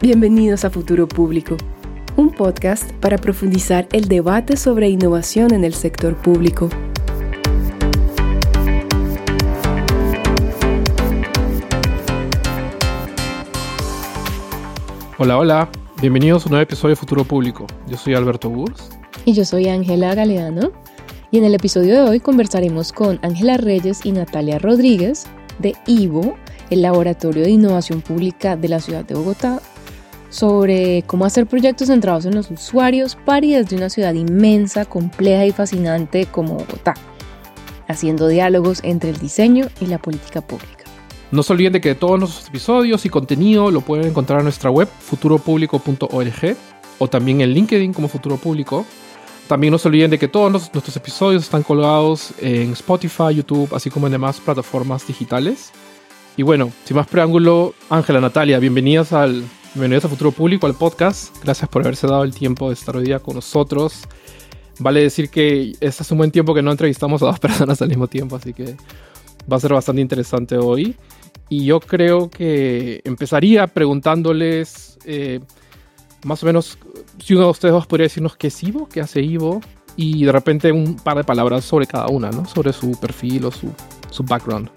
Bienvenidos a Futuro Público, un podcast para profundizar el debate sobre innovación en el sector público. Hola, hola, bienvenidos a un nuevo episodio de Futuro Público. Yo soy Alberto Burs. Y yo soy Ángela Galeano. Y en el episodio de hoy conversaremos con Ángela Reyes y Natalia Rodríguez de IVO, el Laboratorio de Innovación Pública de la Ciudad de Bogotá, sobre cómo hacer proyectos centrados en los usuarios para desde una ciudad inmensa, compleja y fascinante como Bogotá, haciendo diálogos entre el diseño y la política pública. No se olviden de que todos nuestros episodios y contenido lo pueden encontrar en nuestra web futuropublico.org o también en LinkedIn como Futuro Público. También no se olviden de que todos nuestros episodios están colgados en Spotify, YouTube, así como en demás plataformas digitales. Y bueno, sin más preámbulo, Ángela, Natalia, bienvenidas al Bienvenidos a Futuro Público, al podcast. Gracias por haberse dado el tiempo de estar hoy día con nosotros. Vale decir que este es un buen tiempo que no entrevistamos a dos personas al mismo tiempo, así que va a ser bastante interesante hoy. Y yo creo que empezaría preguntándoles eh, más o menos si uno de ustedes dos podría decirnos qué es Ivo, qué hace Ivo, y de repente un par de palabras sobre cada una, ¿no? Sobre su perfil o su, su background.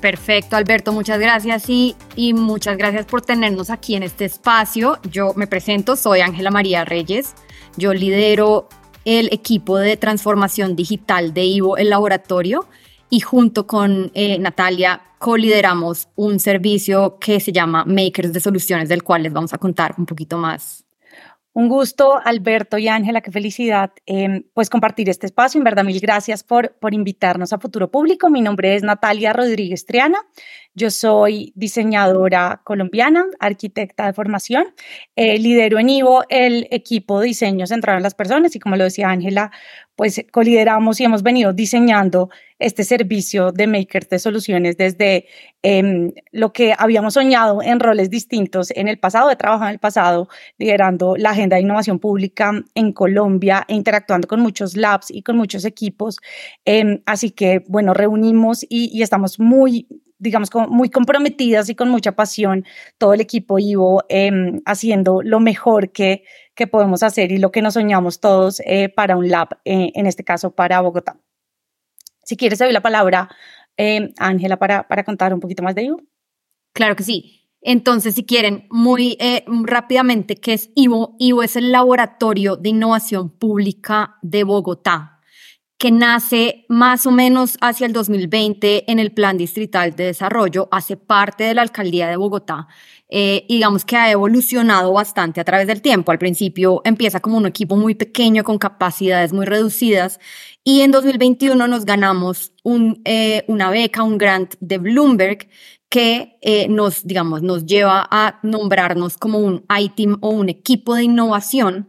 Perfecto, Alberto, muchas gracias y, y muchas gracias por tenernos aquí en este espacio. Yo me presento, soy Ángela María Reyes, yo lidero el equipo de transformación digital de Ivo, el laboratorio, y junto con eh, Natalia colideramos un servicio que se llama Makers de Soluciones, del cual les vamos a contar un poquito más un gusto, Alberto y Ángela, qué felicidad eh, pues compartir este espacio. En verdad, mil gracias por, por invitarnos a Futuro Público. Mi nombre es Natalia Rodríguez Triana. Yo soy diseñadora colombiana, arquitecta de formación. Eh, lidero en Ivo el equipo de diseño centrado en las personas y como lo decía Ángela, pues colideramos y hemos venido diseñando este servicio de makers de soluciones desde em, lo que habíamos soñado en roles distintos en el pasado, he trabajado en el pasado liderando la agenda de innovación pública en Colombia e interactuando con muchos labs y con muchos equipos. Em, así que, bueno, reunimos y estamos muy digamos, muy comprometidas y con mucha pasión, todo el equipo Ivo em, haciendo lo mejor que, que podemos hacer y lo que nos soñamos todos eh, para un lab, eh, en este caso para Bogotá. Si quieres, doy la palabra em, Ángela para, para contar un poquito más de Ivo. Claro que sí. Entonces, si quieren, muy eh, rápidamente, ¿qué es Ivo? Ivo es el Laboratorio de Innovación Pública de Bogotá que nace más o menos hacia el 2020 en el Plan Distrital de Desarrollo, hace parte de la Alcaldía de Bogotá. Eh, digamos que ha evolucionado bastante a través del tiempo. Al principio empieza como un equipo muy pequeño con capacidades muy reducidas y en 2021 nos ganamos eh, una beca, un grant de Bloomberg que eh, nos, digamos, nos lleva a nombrarnos como un ITIM o un equipo de innovación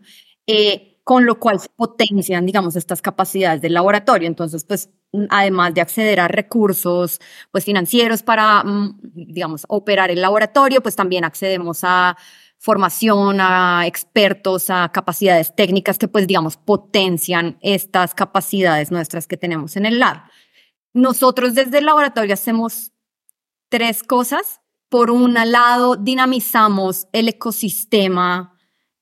con lo cual se potencian, digamos, estas capacidades del laboratorio. Entonces, pues, además de acceder a recursos, pues, financieros para, mm, digamos, operar el laboratorio, pues también accedemos a formación, a expertos, a capacidades técnicas que, pues, digamos, potencian estas capacidades nuestras que tenemos en el lab. Nosotros desde el laboratorio hacemos tres cosas. Por un lado, dinamizamos el ecosistema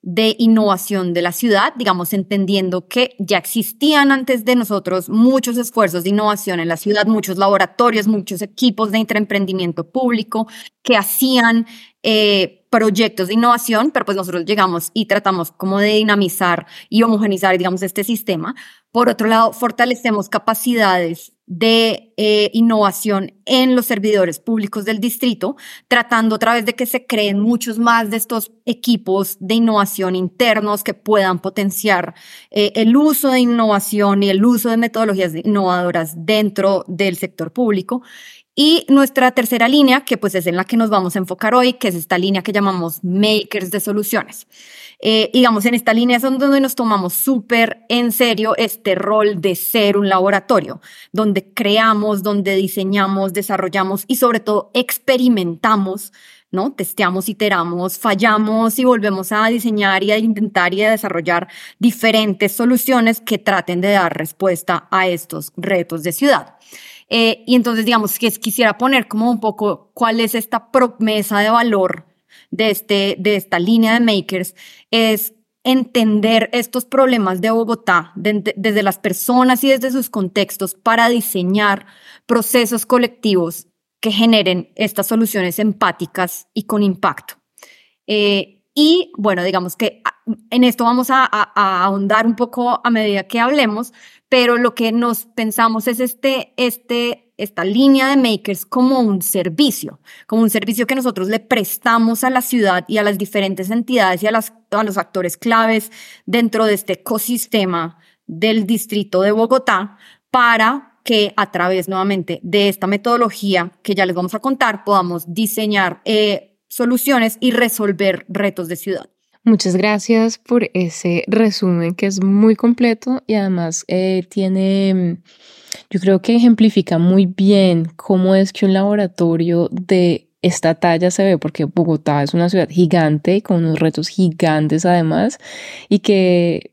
de innovación de la ciudad, digamos, entendiendo que ya existían antes de nosotros muchos esfuerzos de innovación en la ciudad, muchos laboratorios, muchos equipos de intraemprendimiento público que hacían eh, proyectos de innovación, pero pues nosotros llegamos y tratamos como de dinamizar y homogenizar, digamos, este sistema. Por otro lado, fortalecemos capacidades de eh, innovación en los servidores públicos del distrito, tratando a través de que se creen muchos más de estos equipos de innovación internos que puedan potenciar eh, el uso de innovación y el uso de metodologías innovadoras dentro del sector público. Y nuestra tercera línea, que pues es en la que nos vamos a enfocar hoy, que es esta línea que llamamos makers de soluciones. Eh, digamos, en esta línea es donde nos tomamos súper en serio este rol de ser un laboratorio, donde creamos, donde diseñamos, desarrollamos y sobre todo experimentamos ¿no? Testeamos, iteramos, fallamos y volvemos a diseñar y a intentar y a desarrollar diferentes soluciones que traten de dar respuesta a estos retos de ciudad. Eh, y entonces, digamos, que quisiera poner como un poco cuál es esta promesa de valor de, este, de esta línea de makers es entender estos problemas de Bogotá desde las personas y desde sus contextos para diseñar procesos colectivos que generen estas soluciones empáticas y con impacto. Eh, y bueno, digamos que ah, en esto vamos a, ahondar un poco a medida que hablemos, pero lo que nos pensamos es este, este, esta línea de makers como un servicio, como un servicio que nosotros le prestamos a la ciudad y a las diferentes entidades y a, las, a los actores claves dentro de este ecosistema del distrito de Bogotá para que a través nuevamente de esta metodología que ya les vamos a contar podamos diseñar eh, soluciones y resolver retos de ciudad. Muchas gracias por ese resumen que es muy completo y además eh, tiene, mm, yo creo que ejemplifica muy bien cómo es que un laboratorio de esta talla se ve, porque Bogotá es una ciudad gigante con unos retos gigantes además y que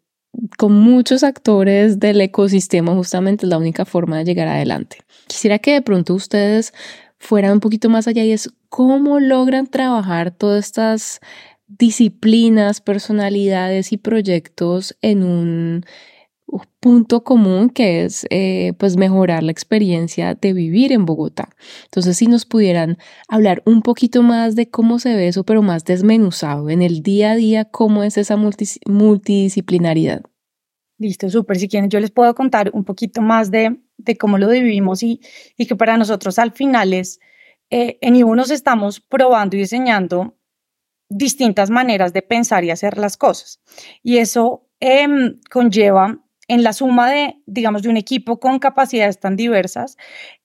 con muchos actores del ecosistema justamente es la única forma de llegar adelante. Quisiera que de pronto ustedes fueran un poquito más allá y es cómo logran trabajar todas estas disciplinas, personalidades y proyectos en un punto común que es eh, pues mejorar la experiencia de vivir en Bogotá. Entonces si nos pudieran hablar un poquito más de cómo se ve eso, pero más desmenuzado en el día a día, cómo es esa multidisciplinaridad. Listo, súper. Si quieren, yo les puedo contar un poquito más de, de cómo lo vivimos y, y que para nosotros al final es, eh, en IBU nos estamos probando y diseñando distintas maneras de pensar y hacer las cosas. Y eso em, conlleva en la suma de, digamos, de un equipo con capacidades tan diversas,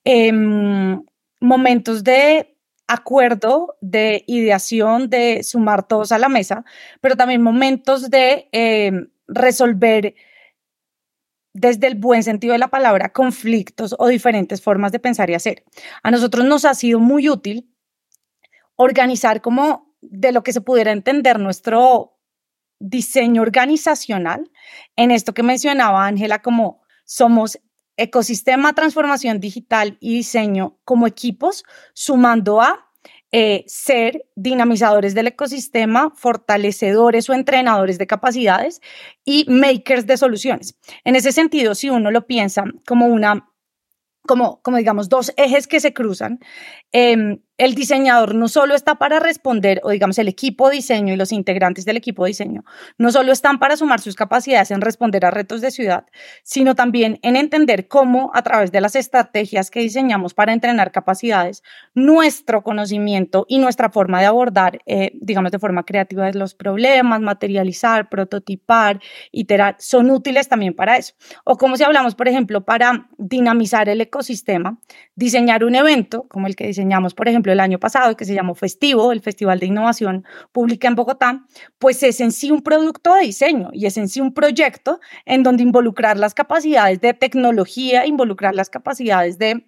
em, momentos de acuerdo, de ideación, de sumar todos a la mesa, pero también momentos de em, resolver desde el buen sentido de la palabra, conflictos o diferentes formas de pensar y hacer. A nosotros nos ha sido muy útil organizar como de lo que se pudiera entender nuestro diseño organizacional en esto que mencionaba Ángela como somos ecosistema, transformación digital y diseño como equipos, sumando a eh, ser dinamizadores del ecosistema, fortalecedores o entrenadores de capacidades y makers de soluciones. En ese sentido, si uno lo piensa como una como, como digamos, dos ejes que se cruzan, eh, el diseñador no solo está para responder, o digamos el equipo diseño y los integrantes del equipo diseño, no solo están para sumar sus capacidades en responder a retos de ciudad, sino también en entender cómo a través de las estrategias que diseñamos para entrenar capacidades, nuestro conocimiento y nuestra forma de abordar, eh, digamos de forma creativa, los problemas, materializar, prototipar, iterar, son útiles también para eso. O como si hablamos, por ejemplo, para dinamizar el ecosistema, diseñar un evento, como el que diseñamos, por ejemplo, el año pasado, que se llamó Festivo, el Festival de Innovación Pública en Bogotá, pues es en sí un producto de diseño y es en sí un proyecto en donde involucrar las capacidades de tecnología, involucrar las capacidades de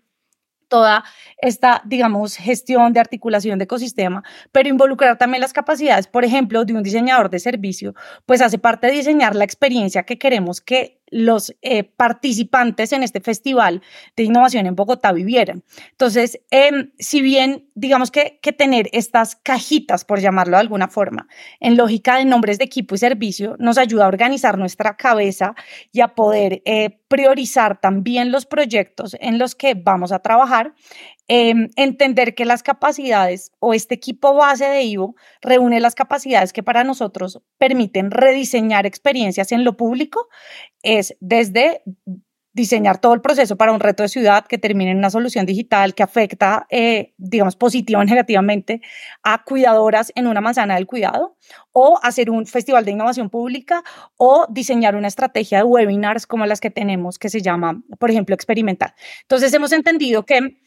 toda esta, digamos, gestión de articulación de ecosistema, pero involucrar también las capacidades, por ejemplo, de un diseñador de servicio, pues hace parte de diseñar la experiencia que queremos que los eh, participantes en este festival de innovación en Bogotá vivieran. Entonces, em, si bien digamos que, que tener estas cajitas, por llamarlo de alguna forma, en lógica de nombres de equipo y servicio, nos ayuda a organizar nuestra cabeza y a poder eh, priorizar también los proyectos en los que vamos a trabajar, Em, entender que las capacidades o este equipo base de Ivo reúne las capacidades que para nosotros permiten rediseñar experiencias en lo público, es desde diseñar todo el proceso para un reto de ciudad que termine en una solución digital que afecta, eh, digamos, positiva o negativamente a cuidadoras en una manzana del cuidado, o hacer un festival de innovación pública, o diseñar una estrategia de webinars como las que tenemos, que se llama, por ejemplo, experimental. Entonces, hemos entendido que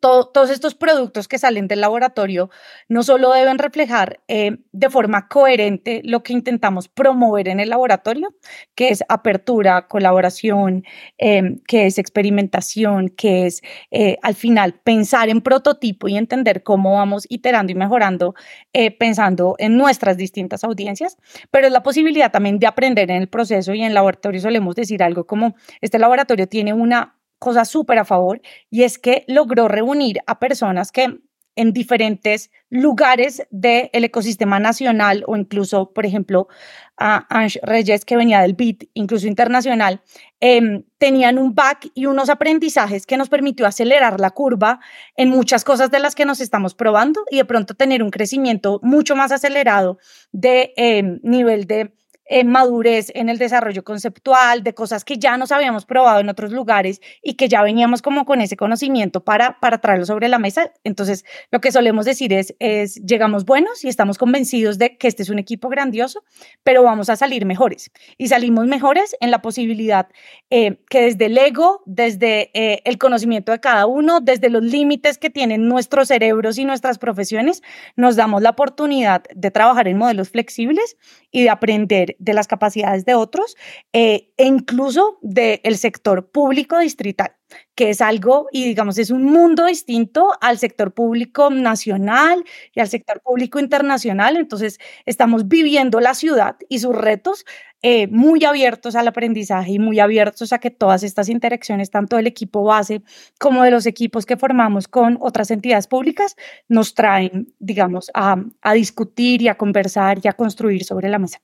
todos estos productos que salen del laboratorio no solo deben reflejar eh, de forma coherente lo que intentamos promover en el laboratorio, que es apertura, colaboración, em, que es experimentación, que es eh, al final pensar en prototipo y entender cómo vamos iterando y mejorando, eh, pensando en nuestras distintas audiencias, pero es la posibilidad también de aprender en el proceso y en el laboratorio solemos decir algo como este laboratorio tiene una cosa súper a favor y es que logró reunir a personas que en diferentes lugares del ecosistema nacional o incluso, por ejemplo, a Ange Reyes, que venía del BIT, incluso internacional, em, tenían un back y unos aprendizajes que nos permitió acelerar la curva en muchas cosas de las que nos estamos probando y de pronto tener un crecimiento mucho más acelerado de em, nivel de en madurez en el desarrollo conceptual, de cosas que ya nos habíamos probado en otros lugares y que ya veníamos como con ese conocimiento para, para traerlo sobre la mesa. Entonces, lo que solemos decir es, es, llegamos buenos y estamos convencidos de que este es un equipo grandioso, pero vamos a salir mejores. Y salimos mejores en la posibilidad eh, que desde el ego, desde eh, el conocimiento de cada uno, desde los límites que tienen nuestros cerebros y nuestras profesiones, nos damos la oportunidad de trabajar en modelos flexibles y de aprender de las capacidades de otros eh, e incluso del sector público distrital, que es algo, y digamos, es un mundo distinto al sector público nacional y al sector público internacional. Entonces, estamos viviendo la ciudad y sus retos eh, muy abiertos al aprendizaje y muy abiertos a que todas estas interacciones, tanto del equipo base como de los equipos que formamos con otras entidades públicas, nos traen, digamos, a, a discutir y a conversar y a construir sobre la mesa.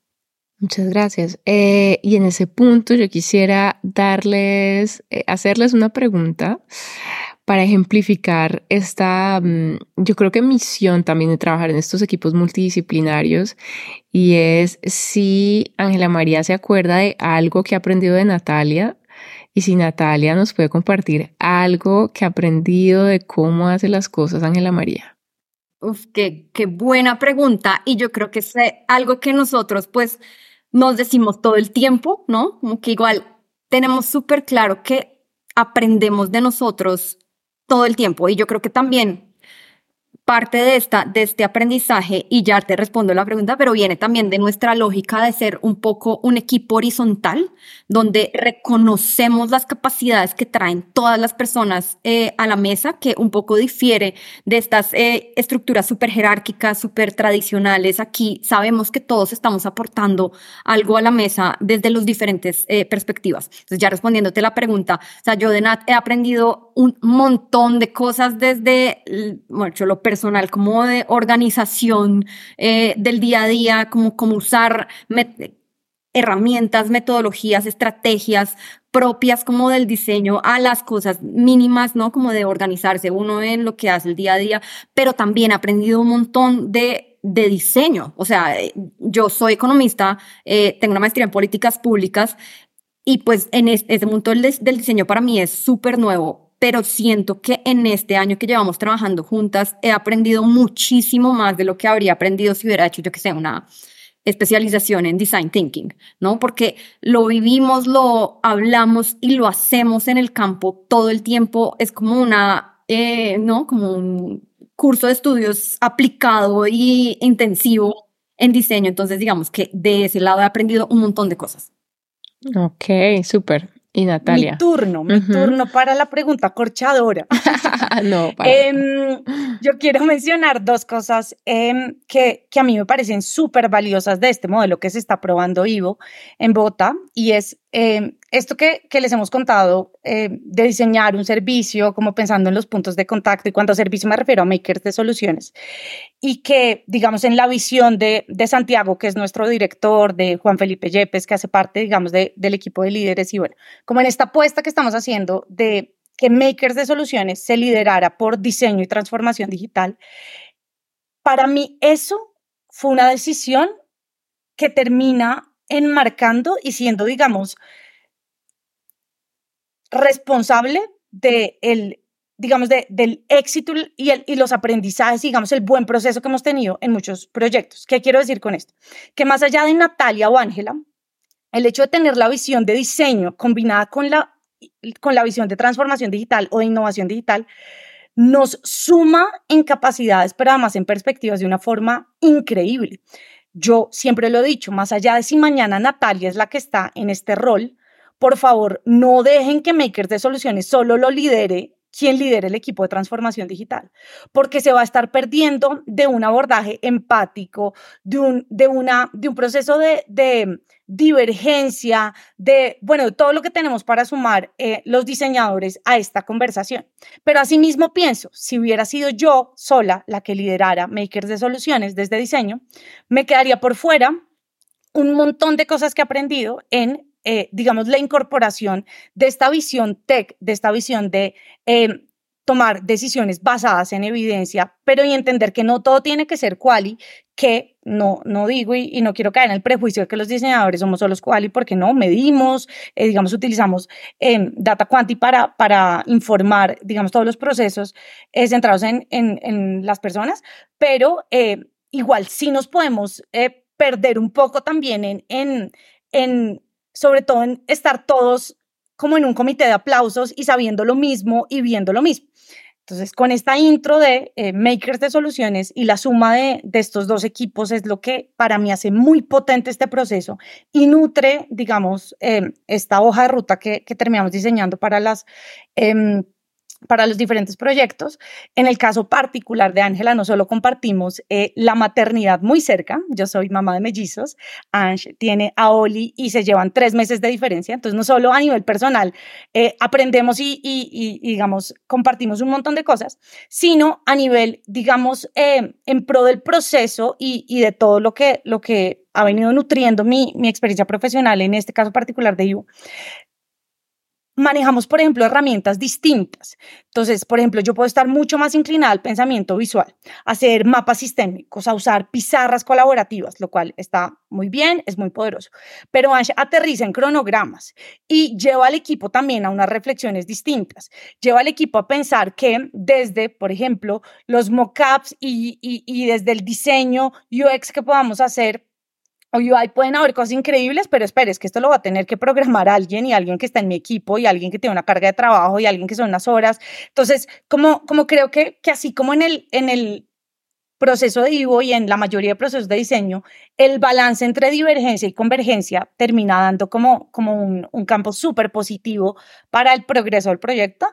Muchas gracias. Eh, y en ese punto yo quisiera darles, eh, hacerles una pregunta para ejemplificar esta, mm, yo creo que misión también de trabajar en estos equipos multidisciplinarios y es si Ángela María se acuerda de algo que ha aprendido de Natalia y si Natalia nos puede compartir algo que ha aprendido de cómo hace las cosas Ángela María. Uf, qué, qué buena pregunta y yo creo que es algo que nosotros pues nos decimos todo el tiempo, ¿no? Como que igual tenemos súper claro que aprendemos de nosotros todo el tiempo y yo creo que también parte de, esta, de este aprendizaje, y ya te respondo la pregunta, pero viene también de nuestra lógica de ser un poco un equipo horizontal, donde reconocemos las capacidades que traen todas las personas eh, a la mesa, que un poco difiere de estas eh, estructuras súper jerárquicas, súper tradicionales. Aquí sabemos que todos estamos aportando algo a la mesa desde las diferentes eh, perspectivas. Entonces, ya respondiéndote la pregunta, o sea, yo de Nat he aprendido un montón de cosas desde, bueno, yo lo personal, como de organización eh, del día a día, como, como usar herramientas, metodologías, estrategias propias como del diseño a las cosas mínimas, ¿no? Como de organizarse uno en lo que hace el día a día, pero también he aprendido un montón de, de diseño. O sea, yo soy economista, eh, tengo una maestría en políticas públicas y pues en este, mundo del, del diseño para mí es súper nuevo pero siento que en este año que llevamos trabajando juntas he aprendido muchísimo más de lo que habría aprendido si hubiera hecho, yo que sé, una especialización en design thinking, ¿no? Porque lo vivimos, lo hablamos y lo hacemos en el campo todo el tiempo. Es como una, eh, ¿no? Como un curso de estudios aplicado y intensivo en diseño. Entonces, digamos que de ese lado he aprendido un montón de cosas. Ok, súper. Y Natalia. Mi turno, mi turno para la pregunta corchadora. no, em, yo quiero mencionar dos cosas em, que, que a mí me parecen súper valiosas de este modelo que se está probando Ivo en Bota y es em, esto que, que, les hemos contado de diseñar un servicio como pensando en los puntos de contacto y cuando servicio me refiero a makers de soluciones y que digamos en la visión de, de Santiago que es nuestro director, de Juan Felipe Yepes que hace parte digamos de, del equipo de líderes y bueno, como en esta apuesta que estamos haciendo de que Makers de Soluciones se liderara por diseño y transformación digital, para mí eso fue una decisión que termina enmarcando y siendo, digamos, responsable digamos, de, del éxito y, y los aprendizajes, digamos, el buen proceso que hemos tenido en muchos proyectos. ¿Qué quiero decir con esto? Que más allá de Natalia o Ángela, el hecho de tener la visión de diseño combinada con la, con la visión de transformación digital o de innovación digital nos suma en capacidades, pero además en perspectivas de una forma increíble. Yo siempre lo he dicho, más allá de si mañana Natalia es la que está en este rol, por favor, no dejen que Makers de Soluciones solo lo lidere quien lidera el equipo de transformación digital, porque se va a estar perdiendo de un abordaje empático, de un, de una, de un proceso de divergencia, de, bueno, todo lo que tenemos para sumar eh, los diseñadores a esta conversación. Pero asimismo pienso, si hubiera sido yo sola la que liderara Makers de Soluciones desde diseño, me quedaría por fuera un montón de cosas que he aprendido en eh, digamos, la incorporación de esta visión tech, de esta visión de eh, tomar decisiones basadas en evidencia, pero y entender que no todo tiene que ser quali, que no, no digo y, no quiero caer en el prejuicio de que los diseñadores somos solo quali, porque no, medimos, eh, digamos, utilizamos data quanti para, para informar, digamos, todos los procesos centrados en, en, en, las personas, pero igual sí nos podemos perder un poco también en, en, en sobre todo en estar todos como en un comité de aplausos y sabiendo lo mismo y viendo lo mismo. Entonces, con esta intro de eh, makers de soluciones y la suma de, de, estos dos equipos es lo que para mí hace muy potente este proceso y nutre, digamos, eh, esta hoja de ruta que, que terminamos diseñando para las em, para los diferentes proyectos. En el caso particular de Ángela, no solo compartimos eh, la maternidad muy cerca, yo soy mamá de mellizos, Ángel tiene a Oli y se llevan tres meses de diferencia, entonces no solo a nivel personal eh, aprendemos y, y, digamos, compartimos un montón de cosas, sino a nivel, digamos, eh, en pro del proceso y, y, de todo lo que, lo que ha venido nutriendo mi, mi experiencia profesional, en este caso particular de You, manejamos, por ejemplo, herramientas distintas. Entonces, por ejemplo, yo puedo estar mucho más inclinada al pensamiento visual, hacer mapas sistémicos, a usar pizarras colaborativas, lo cual está muy bien, es muy poderoso. Pero aterriza en cronogramas y lleva al equipo también a unas reflexiones distintas. Lleva al equipo a pensar que desde, por ejemplo, los mockups y, y, y desde el diseño UX que podamos hacer UI pueden haber cosas increíbles, pero esperes que esto lo va a tener que programar alguien y alguien que está en mi equipo y alguien que tiene una carga de trabajo y alguien que son unas horas. Entonces, como, como creo que, que así como en el, en el proceso de Ivo y en la mayoría de procesos de diseño, el balance entre divergencia y convergencia termina dando como, como un, un campo súper positivo para el progreso del proyecto.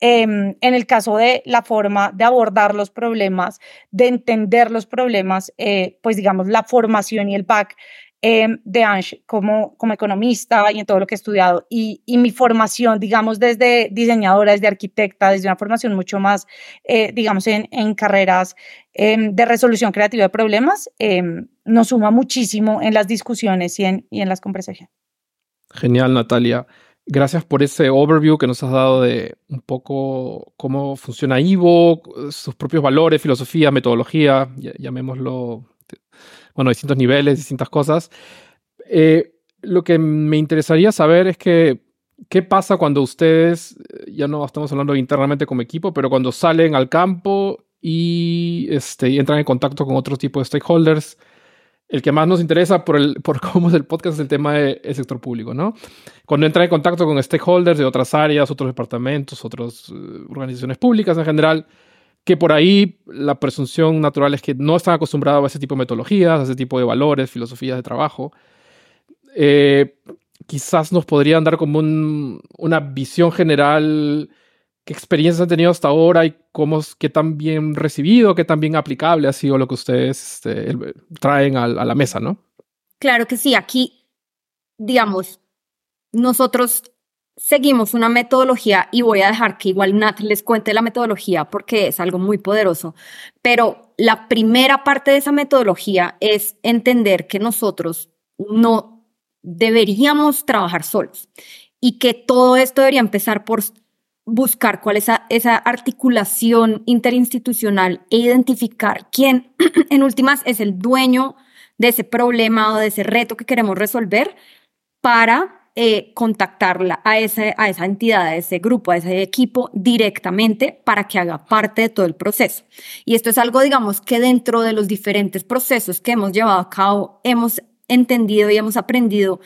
Em, en el caso de la forma de abordar los problemas, de entender los problemas, eh, pues digamos la formación y el back Em, de Ange como, como economista y en todo lo que he estudiado y, y, mi formación, digamos, desde diseñadora, desde arquitecta, desde una formación mucho más, eh, digamos, en, en carreras em, de resolución creativa de problemas, em, nos suma muchísimo en las discusiones y en, y en las conversaciones. Genial, Natalia. Gracias por ese overview que nos has dado de un poco cómo funciona Ivo, sus propios valores, filosofía, metodología, llamémoslo bueno, distintos niveles, distintas cosas. Eh, lo que me interesaría saber es que, ¿qué pasa cuando ustedes, eh, ya no estamos hablando internamente como equipo, pero cuando salen al campo y, este, entran en contacto con otro tipo de stakeholders? El que más nos interesa por, el, por cómo es el podcast es el tema del sector público, ¿no? Cuando entran en contacto con stakeholders de otras áreas, otros departamentos, otras eh, organizaciones públicas en general, que por ahí la presunción natural es que no están acostumbrados a ese tipo de metodologías, a ese tipo de valores, filosofías de trabajo. Eh, quizás nos podrían dar como una visión general, qué experiencias han tenido hasta ahora y cómo, qué tan bien recibido, qué tan bien aplicable ha sido lo que ustedes este, traen a, a la mesa, ¿no? Claro que sí, aquí, digamos, nosotros seguimos una metodología y voy a dejar que igual Nat les cuente la metodología porque es algo muy poderoso, pero la primera parte de esa metodología es entender que nosotros no deberíamos trabajar solos y que todo esto debería empezar por buscar cuál es esa, esa articulación interinstitucional e identificar quién en últimas es el dueño de ese problema o de ese reto que queremos resolver para eh, contactarla a, a esa entidad, a ese grupo, a ese equipo directamente para que haga parte de todo el proceso. Y esto es algo, digamos, que dentro de los diferentes procesos que hemos llevado a cabo, hemos entendido y hemos aprendido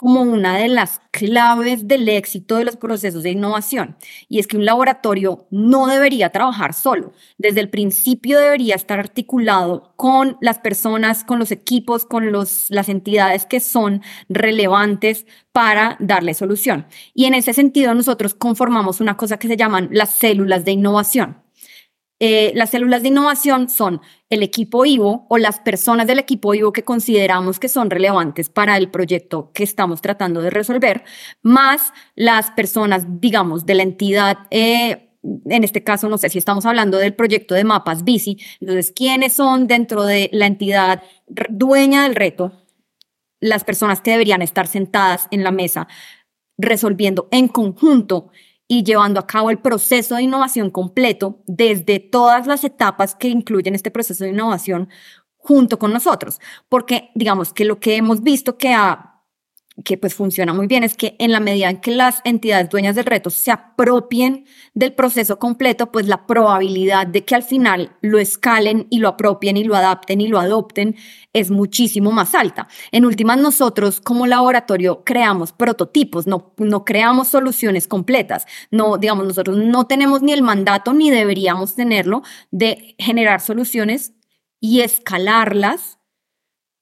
como una de las claves del éxito de los procesos de innovación. Y es que un laboratorio no debería trabajar solo. Desde el principio debería estar articulado con las personas, con los equipos, con los, las entidades que son relevantes para darle solución. Y en ese sentido nosotros conformamos una cosa que se llaman las células de innovación. Eh, las células de innovación son el equipo IVO o las personas del equipo IVO que consideramos que son relevantes para el proyecto que estamos tratando de resolver, más las personas, digamos, de la entidad. Eh, en este caso, no sé si estamos hablando del proyecto de mapas bici, entonces, ¿quiénes son dentro de la entidad dueña del reto? Las personas que deberían estar sentadas en la mesa resolviendo en conjunto y llevando a cabo el proceso de innovación completo desde todas las etapas que incluyen este proceso de innovación junto con nosotros. Porque digamos que lo que hemos visto que ha que pues funciona muy bien es que en la medida en que las entidades dueñas del reto se apropien del proceso completo, pues la probabilidad de que al final lo escalen y lo apropien y lo adapten y lo adopten es muchísimo más alta. En últimas, nosotros como laboratorio creamos prototipos, no, no creamos soluciones completas. No, digamos, nosotros no tenemos ni el mandato ni deberíamos tenerlo de generar soluciones y escalarlas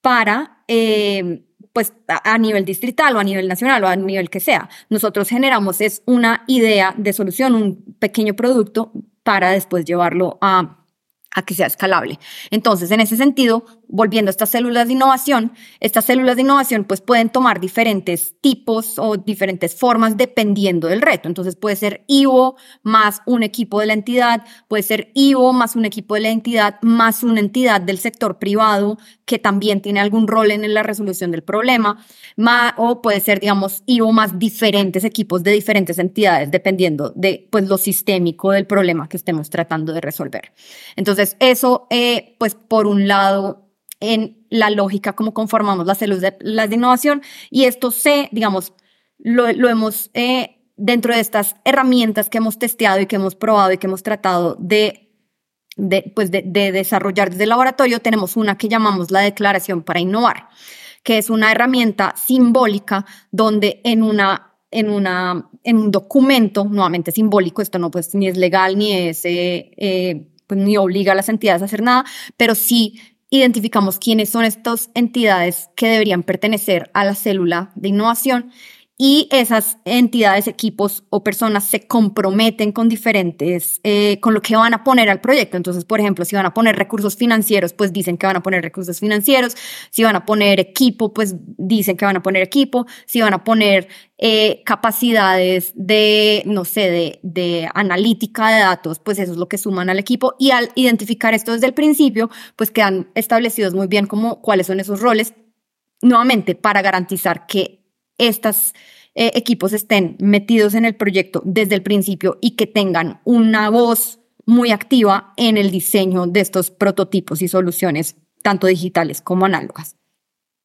para... Eh, pues a nivel distrital o a nivel nacional o a nivel que sea. Nosotros generamos es una idea de solución, un pequeño producto para después llevarlo a, a que sea escalable. Entonces, en ese sentido, volviendo a estas células de innovación, estas células de innovación pues pueden tomar diferentes tipos o diferentes formas dependiendo del reto. Entonces puede ser IVO más un equipo de la entidad, puede ser IVO más un equipo de la entidad más una entidad del sector privado que también tiene algún rol en la resolución del problema, o puede ser, digamos, IVO más diferentes equipos de diferentes entidades dependiendo de pues lo sistémico del problema que estemos tratando de resolver. Entonces eso, eh, pues por un lado, en la lógica como conformamos las células de, las de innovación. Y esto se, digamos, lo, lo hemos eh, dentro de estas herramientas que hemos testeado y que hemos probado y que hemos tratado de, de, pues de, de desarrollar desde el laboratorio, tenemos una que llamamos la declaración para innovar, que es una herramienta simbólica donde en una en, una, en un documento, nuevamente simbólico, esto no pues ni es legal ni es, eh, eh, pues, ni obliga a las entidades a hacer nada, pero sí identificamos quiénes son estas entidades que deberían pertenecer a la célula de innovación y esas entidades, equipos o personas se comprometen con diferentes, eh, con lo que van a poner al proyecto. Entonces, por ejemplo, si van a poner recursos financieros, pues dicen que van a poner recursos financieros. Si van a poner equipo, pues dicen que van a poner equipo. Si van a poner eh, capacidades de, no sé, de, de analítica de datos, pues eso es lo que suman al equipo. Y al identificar esto desde el principio, pues quedan establecidos muy bien como cuáles son esos roles nuevamente para garantizar que estos eh, equipos estén metidos en el proyecto desde el principio y que tengan una voz muy activa en el diseño de estos prototipos y soluciones, tanto digitales como análogas.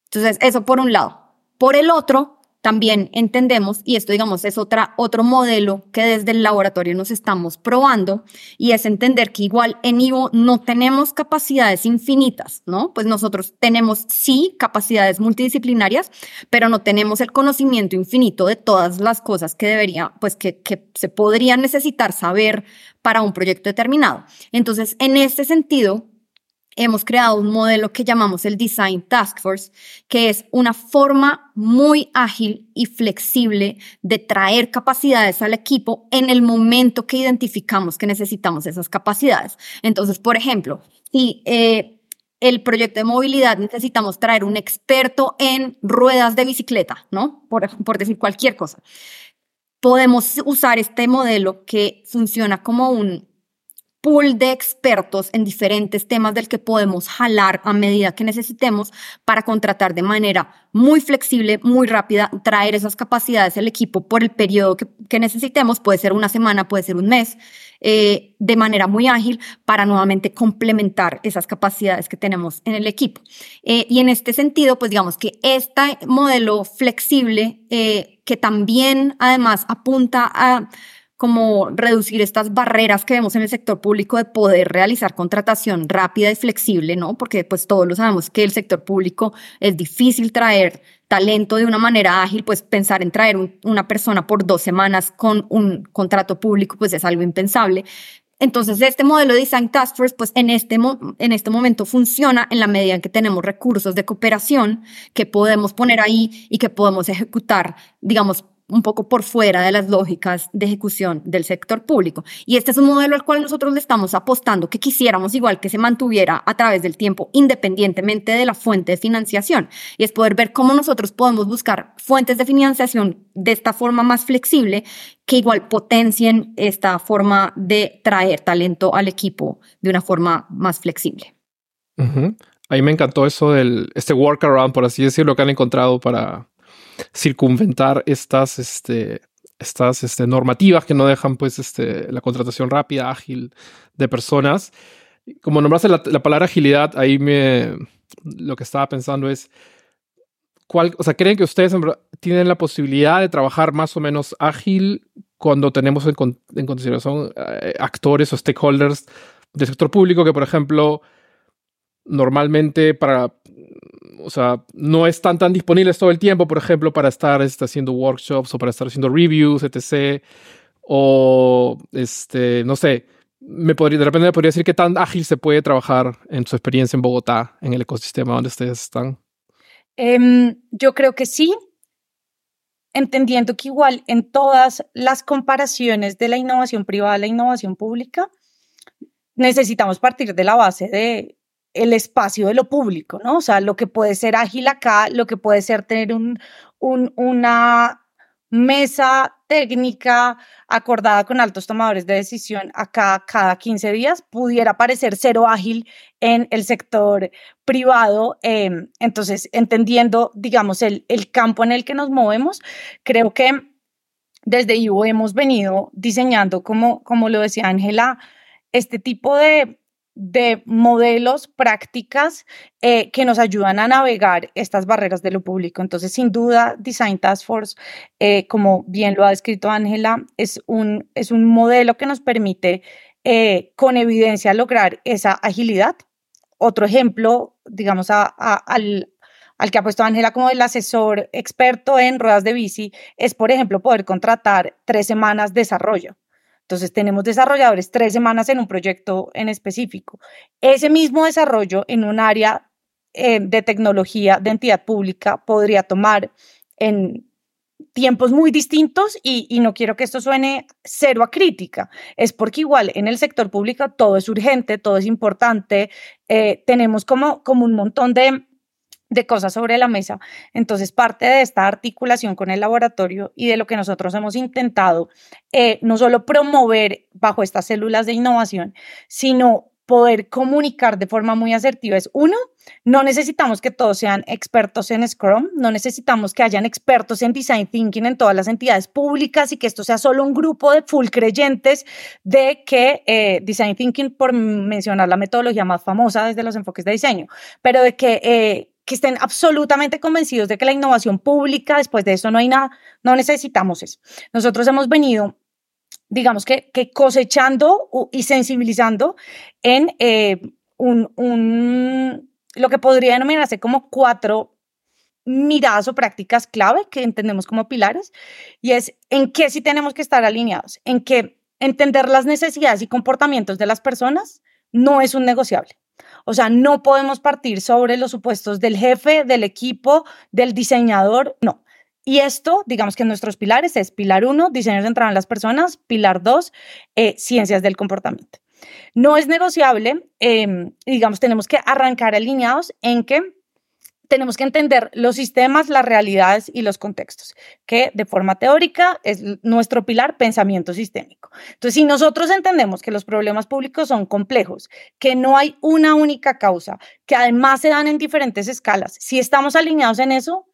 Entonces, eso por un lado. Por el otro, también entendemos, y esto digamos es otra, otro modelo que desde el laboratorio nos estamos probando, y es entender que igual en Ivo no tenemos capacidades infinitas, ¿no? Pues nosotros tenemos sí capacidades multidisciplinarias, pero no tenemos el conocimiento infinito de todas las cosas que debería, pues que, que se podrían necesitar saber para un proyecto determinado. Entonces, en este sentido, hemos creado un modelo que llamamos el Design Task Force, que es una forma muy ágil y flexible de traer capacidades al equipo en el momento que identificamos que necesitamos esas capacidades. Entonces, por ejemplo, si eh, el proyecto de movilidad necesitamos traer un experto en ruedas de bicicleta, ¿no? Por, por decir cualquier cosa. Podemos usar este modelo que funciona como un pool de expertos en diferentes temas del que podemos jalar a medida que necesitemos para contratar de manera muy flexible, muy rápida, traer esas capacidades al equipo por el periodo que, necesitemos, puede ser una semana, puede ser un mes, eh, de manera muy ágil para nuevamente complementar esas capacidades que tenemos en el equipo. Eh, y en este sentido, pues digamos que este modelo flexible, eh, que también además apunta a como reducir estas barreras que vemos en el sector público de poder realizar contratación rápida y flexible, ¿no? Porque pues todos lo sabemos que el sector público es difícil traer talento de una manera ágil, pues pensar en traer una persona por dos semanas con un contrato público, pues es algo impensable. Entonces, este modelo de Design Task Force, pues en este, en este momento funciona en la medida en que tenemos recursos de cooperación que podemos poner ahí y que podemos ejecutar, digamos, un poco por fuera de las lógicas de ejecución del sector público. Y este es un modelo al cual nosotros le estamos apostando que quisiéramos igual que se mantuviera a través del tiempo independientemente de la fuente de financiación. Y es poder ver cómo nosotros podemos buscar fuentes de financiación de esta forma más flexible que igual potencien esta forma de traer talento al equipo de una forma más flexible. A mí me encantó eso del este workaround, por así decirlo, que han encontrado para circunventar estas, este, estas este, normativas que no dejan pues, este, la contratación rápida, ágil de personas. Como nombraste la, la palabra agilidad, ahí me, lo que estaba pensando es, ¿cuál, o sea, ¿creen que ustedes tienen la posibilidad de trabajar más o menos ágil cuando tenemos en, en consideración eh, actores o stakeholders del sector público que, por ejemplo, normalmente para o sea, no están tan disponibles todo el tiempo, por ejemplo, para estar este, haciendo workshops o para estar haciendo reviews, etc. O, este, no sé, me podría, de repente me podría decir qué tan ágil se puede trabajar en su experiencia en Bogotá, en el ecosistema donde ustedes están. Em, yo creo que sí, entendiendo que igual en todas las comparaciones de la innovación privada a la innovación pública, necesitamos partir de la base de el espacio de lo público, ¿no? O sea, lo que puede ser ágil acá, lo que puede ser tener un, una mesa técnica acordada con altos tomadores de decisión acá cada 15 días, pudiera parecer cero ágil en el sector privado. Em, entonces, entendiendo, digamos, el, el campo en el que nos movemos, creo que desde IVO hemos venido diseñando, como, como lo decía Ángela, este tipo de de modelos, prácticas eh, que nos ayudan a navegar estas barreras de lo público. Entonces, sin duda, Design Task Force, eh, como bien lo ha descrito Ángela, es un, es un modelo que nos permite eh, con evidencia lograr esa agilidad. Otro ejemplo, digamos, al, al que ha puesto Ángela como el asesor experto en ruedas de bici, es, por ejemplo, poder contratar tres semanas de desarrollo. Entonces tenemos desarrolladores tres semanas en un proyecto en específico. Ese mismo desarrollo en un área eh, de tecnología de entidad pública podría tomar en tiempos muy distintos y, no quiero que esto suene cero a crítica, es porque igual en el sector público todo es urgente, todo es importante, eh, tenemos como, como un montón de de cosas sobre la mesa. Entonces, parte de esta articulación con el laboratorio y de lo que nosotros hemos intentado, eh, no solo promover bajo estas células de innovación, sino poder comunicar de forma muy asertiva es, uno, no necesitamos que todos sean expertos en Scrum, no necesitamos que hayan expertos en Design Thinking en todas las entidades públicas y que esto sea solo un grupo de full creyentes de que eh, Design Thinking, por mencionar la metodología más famosa desde los enfoques de diseño, pero de que... Eh, que estén absolutamente convencidos de que la innovación pública, después de eso no hay nada, no necesitamos eso. Nosotros hemos venido, digamos que, cosechando y sensibilizando en eh, un, un, lo que podría denominarse como cuatro miradas o prácticas clave que entendemos como pilares, y es en qué sí tenemos que estar alineados, en que entender las necesidades y comportamientos de las personas no es un negociable. O sea, no podemos partir sobre los supuestos del jefe, del equipo, del diseñador, no. Y esto, digamos que nuestros pilares es pilar uno, diseño centrado en las personas, pilar dos, eh, ciencias del comportamiento. No es negociable, eh, digamos, tenemos que arrancar alineados en que tenemos que entender los sistemas, las realidades y los contextos, que de forma teórica es nuestro pilar pensamiento sistémico. Entonces, si nosotros entendemos que los problemas públicos son complejos, que no hay una única causa, que además se dan en diferentes escalas, si estamos alineados en eso,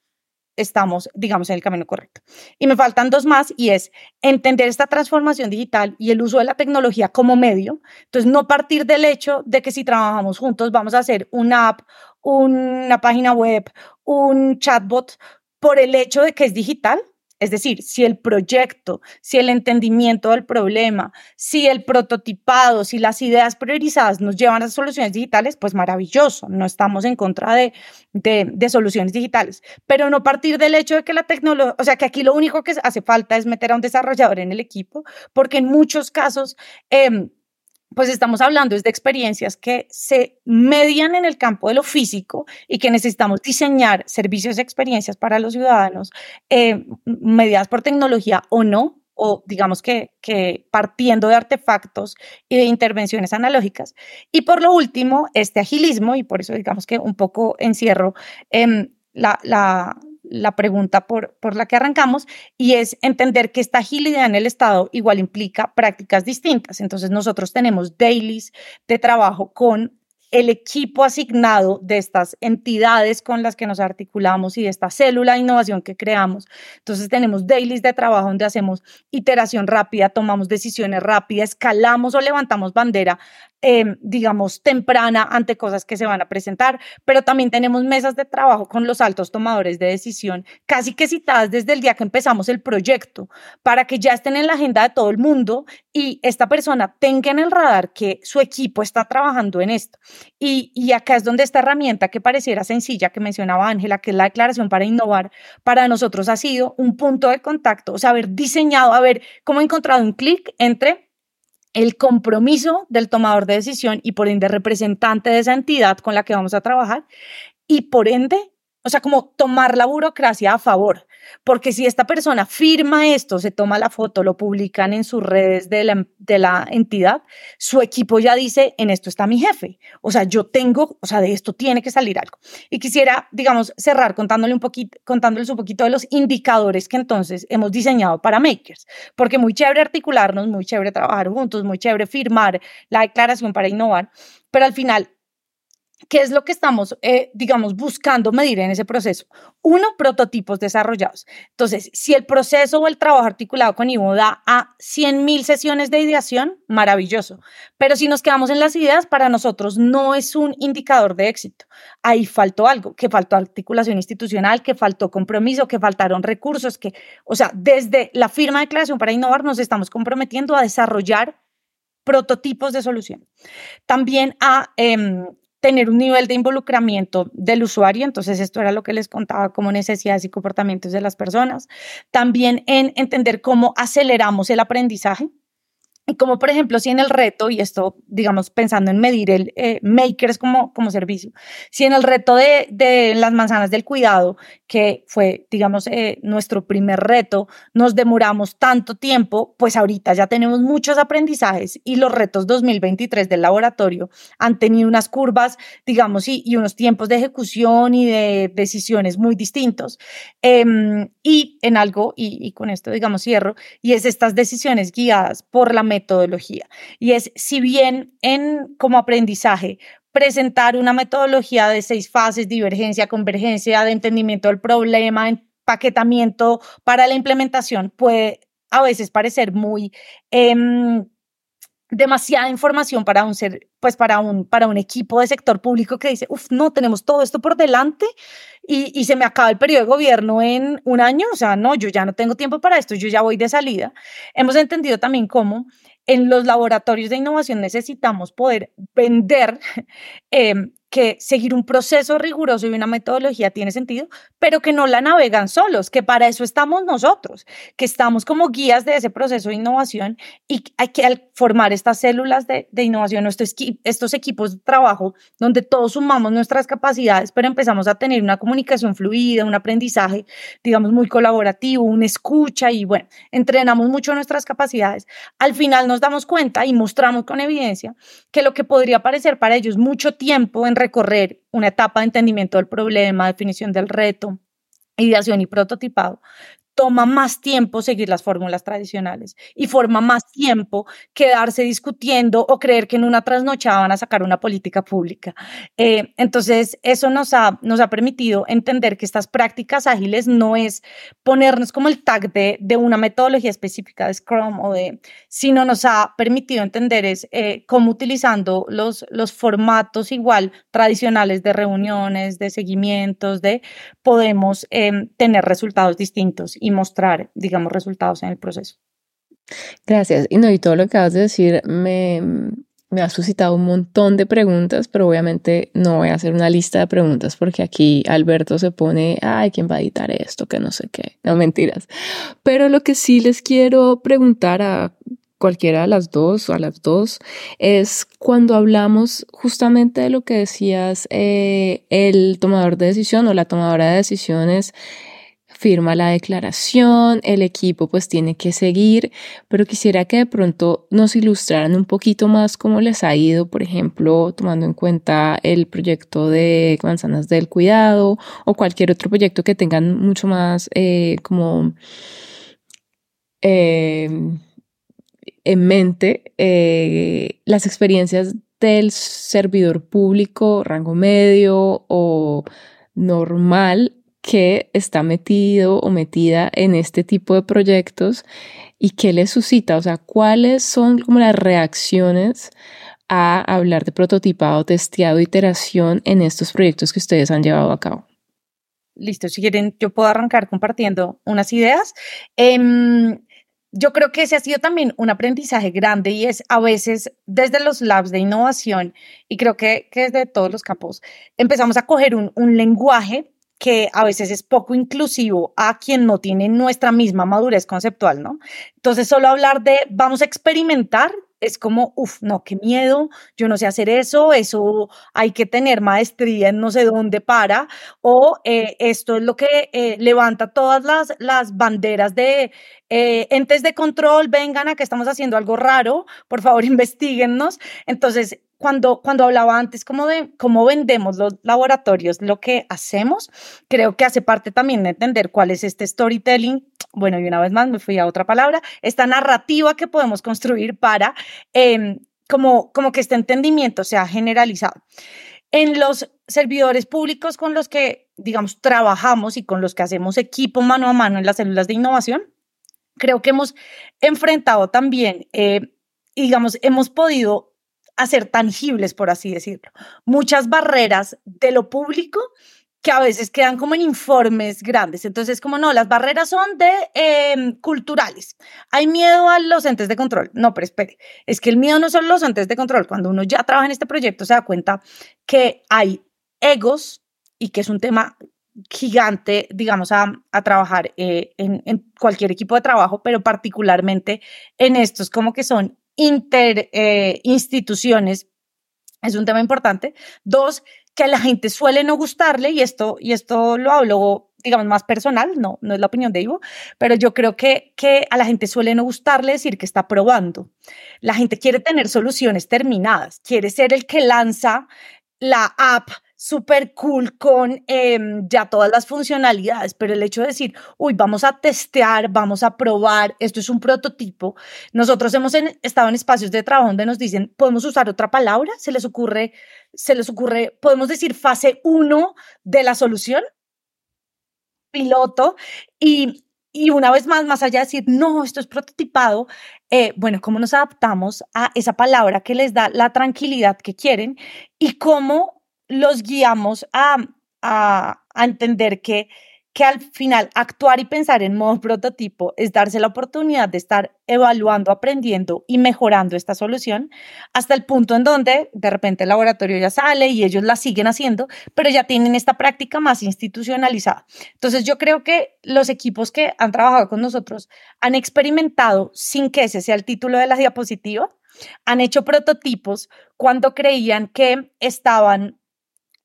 estamos, digamos, en el camino correcto. Y me faltan dos más y es entender esta transformación digital y el uso de la tecnología como medio. Entonces, no partir del hecho de que si trabajamos juntos vamos a hacer una app, una página web, un chatbot por el hecho de que es digital, Es decir, si el proyecto, si el entendimiento del problema, si el prototipado, si las ideas priorizadas nos llevan a soluciones digitales, pues maravilloso, no estamos en contra de, de, soluciones digitales, pero no partir del hecho de que la tecnología, o sea, que aquí lo único que hace falta es meter a un desarrollador en el equipo, porque en muchos casos... Eh, pues estamos hablando es de experiencias que se median en el campo de lo físico y que necesitamos diseñar servicios y experiencias para los ciudadanos eh, mediadas por tecnología o no, o digamos que, partiendo de artefactos y de intervenciones analógicas. Y por lo último, este agilismo, y por eso digamos que un poco encierro en la, la, la pregunta por, por la que arrancamos y es entender que esta agilidad en el Estado igual implica prácticas distintas. Entonces nosotros tenemos dailies de trabajo con el equipo asignado de estas entidades con las que nos articulamos y de esta célula de innovación que creamos. Entonces tenemos dailies de trabajo donde hacemos iteración rápida, tomamos decisiones rápidas, escalamos o levantamos bandera Em, digamos, temprana ante cosas que se van a presentar, pero también tenemos mesas de trabajo con los altos tomadores de decisión, casi que citadas desde el día que empezamos el proyecto, para que ya estén en la agenda de todo el mundo y esta persona tenga en el radar que su equipo está trabajando en esto. Y, y acá es donde esta herramienta que pareciera sencilla, que mencionaba Ángela, que es la declaración para innovar, para nosotros ha sido un punto de contacto, o sea, haber diseñado, haber como encontrado un clic entre el compromiso del tomador de decisión y por ende representante de esa entidad con la que vamos a trabajar y por ende, o sea, como tomar la burocracia a favor. Porque si esta persona firma esto, se toma la foto, lo publican en sus redes de la, entidad, su equipo ya dice, en esto está mi jefe. O sea, yo tengo, o sea, de esto tiene que salir algo. Y quisiera, digamos, cerrar contándole un poquito, contándoles un poquito de los indicadores que entonces hemos diseñado para Makers. Porque muy chévere articularnos, muy chévere trabajar juntos, muy chévere firmar la declaración para innovar, pero al final ¿Qué es lo que estamos, eh, digamos, buscando medir en ese proceso? Uno, prototipos desarrollados. Entonces, si el proceso o el trabajo articulado con Ivo da a 100.000 sesiones de ideación, maravilloso. Pero si nos quedamos en las ideas, para nosotros no es un indicador de éxito. Ahí faltó algo, que faltó articulación institucional, que faltó compromiso, que faltaron recursos, que, o sea, desde la firma de declaración para innovar nos estamos comprometiendo a desarrollar prototipos de solución. También a em, tener un nivel de involucramiento del usuario, entonces esto era lo que les contaba como necesidades y comportamientos de las personas, también en entender cómo aceleramos el aprendizaje, como por ejemplo, si en el reto, y esto, digamos, pensando en medir el eh, makers como, como servicio, si en el reto de, de, las manzanas del cuidado, que fue, digamos, eh, nuestro primer reto, nos demoramos tanto tiempo, pues ahorita ya tenemos muchos aprendizajes y los retos 2023 del laboratorio han tenido unas curvas, digamos, y, y unos tiempos de ejecución y de decisiones muy distintos. Em, y en algo, y, y con esto, digamos, cierro, y es estas decisiones guiadas por la metodología. Y es, si bien en como aprendizaje presentar una metodología de seis fases, divergencia, convergencia, de entendimiento del problema, empaquetamiento para la implementación, puede a veces parecer muy... Em, demasiada información para un ser, pues para un, para un equipo de sector público que dice, uff, no, tenemos todo esto por delante y, y, se me acaba el periodo de gobierno en un año, o sea, no, yo ya no tengo tiempo para esto, yo ya voy de salida. Hemos entendido también cómo en los laboratorios de innovación necesitamos poder vender eh, que seguir un proceso riguroso y una metodología tiene sentido, pero que no la navegan solos, que para eso estamos nosotros, que estamos como guías de ese proceso de innovación y hay que al formar estas células de, de innovación, estos, estos equipos de trabajo donde todos sumamos nuestras capacidades, pero empezamos a tener una comunicación fluida, un aprendizaje, digamos, muy colaborativo, una escucha y bueno, entrenamos mucho nuestras capacidades. Al final nos damos cuenta y mostramos con evidencia que lo que podría parecer para ellos mucho tiempo en recorrer una etapa de entendimiento del problema, definición del reto, ideación y prototipado, toma más tiempo seguir las fórmulas tradicionales y forma más tiempo quedarse discutiendo o creer que en una trasnochada van a sacar una política pública. Eh, entonces, eso nos ha, nos ha permitido entender que estas prácticas ágiles no es ponernos como el tag de, de una metodología específica de Scrum o de, sino nos ha permitido entender es eh, cómo utilizando los, los formatos igual tradicionales de reuniones, de seguimientos, de podemos eh, tener resultados distintos y y mostrar, digamos, resultados en el proceso. Gracias. Y no, y todo lo que acabas de decir me, me ha suscitado un montón de preguntas, pero obviamente no voy a hacer una lista de preguntas porque aquí Alberto se pone, ay, ¿quién va a editar esto? Que no sé qué. No, mentiras. Pero lo que sí les quiero preguntar a cualquiera de las dos o a las dos es cuando hablamos justamente de lo que decías, eh, el tomador de decisión o la tomadora de decisiones firma la declaración, el equipo pues tiene que seguir, pero quisiera que de pronto nos ilustraran un poquito más cómo les ha ido, por ejemplo, tomando en cuenta el proyecto de manzanas del cuidado o cualquier otro proyecto que tengan mucho más eh, como em, en mente eh, las experiencias del servidor público, rango medio o normal que está metido o metida en este tipo de proyectos y qué le suscita, o sea, cuáles son como las reacciones a hablar de prototipado, testeado, iteración en estos proyectos que ustedes han llevado a cabo. Listo, si quieren, yo puedo arrancar compartiendo unas ideas. Em, yo creo que ese ha sido también un aprendizaje grande y es a veces desde los labs de innovación y creo que, que desde todos los campos empezamos a coger un, un lenguaje que a veces es poco inclusivo a quien no tiene nuestra misma madurez conceptual, ¿no? Entonces, solo hablar de vamos a experimentar es como, uff, no, qué miedo, yo no sé hacer eso, eso hay que tener maestría en no sé dónde para, o eh, esto es lo que eh, levanta todas las, las banderas de eh, entes de control, vengan a que estamos haciendo algo raro, por favor investiguennos. Entonces, cuando, cuando hablaba antes como de cómo vendemos los laboratorios, lo que hacemos, creo que hace parte también de entender cuál es este storytelling. Bueno, y una vez más me fui a otra palabra, esta narrativa que podemos construir para em, como, como que este entendimiento sea generalizado. En los servidores públicos con los que, digamos, trabajamos y con los que hacemos equipo mano a mano en las células de innovación, creo que hemos enfrentado también, eh, digamos, hemos podido hacer tangibles, por así decirlo. Muchas barreras de lo público que a veces quedan como en informes grandes. Entonces, como no, las barreras son de em, culturales. Hay miedo a los entes de control. No, pero espere, es que el miedo no son los entes de control. Cuando uno ya trabaja en este proyecto, se da cuenta que hay egos y que es un tema gigante, digamos, a, a trabajar eh, en, cualquier equipo de trabajo, pero particularmente en estos como que son interinstituciones, eh, es un tema importante. Dos, que a la gente suele no gustarle, y esto, y esto lo hablo, digamos, más personal, no, no es la opinión de Ivo, pero yo creo que, que a la gente suele no gustarle decir que está probando. La gente quiere tener soluciones terminadas, quiere ser el que lanza la app súper cool con em, ya todas las funcionalidades, pero el hecho de decir, uy, vamos a testear, vamos a probar, esto es un prototipo. Nosotros hemos estado en espacios de trabajo donde nos dicen, podemos usar otra palabra, se les ocurre, se les ocurre, podemos decir fase uno de la solución, piloto, y, y una vez más, más allá de decir, no, esto es prototipado, eh, bueno, cómo nos adaptamos a esa palabra que les da la tranquilidad que quieren y cómo los guiamos a, a, entender que, que al final actuar y pensar en modo prototipo es darse la oportunidad de estar evaluando, aprendiendo y mejorando esta solución hasta el punto en donde de repente el laboratorio ya sale y ellos la siguen haciendo, pero ya tienen esta práctica más institucionalizada. Entonces yo creo que los equipos que han trabajado con nosotros han experimentado sin que ese sea el título de la diapositiva, han hecho prototipos cuando creían que estaban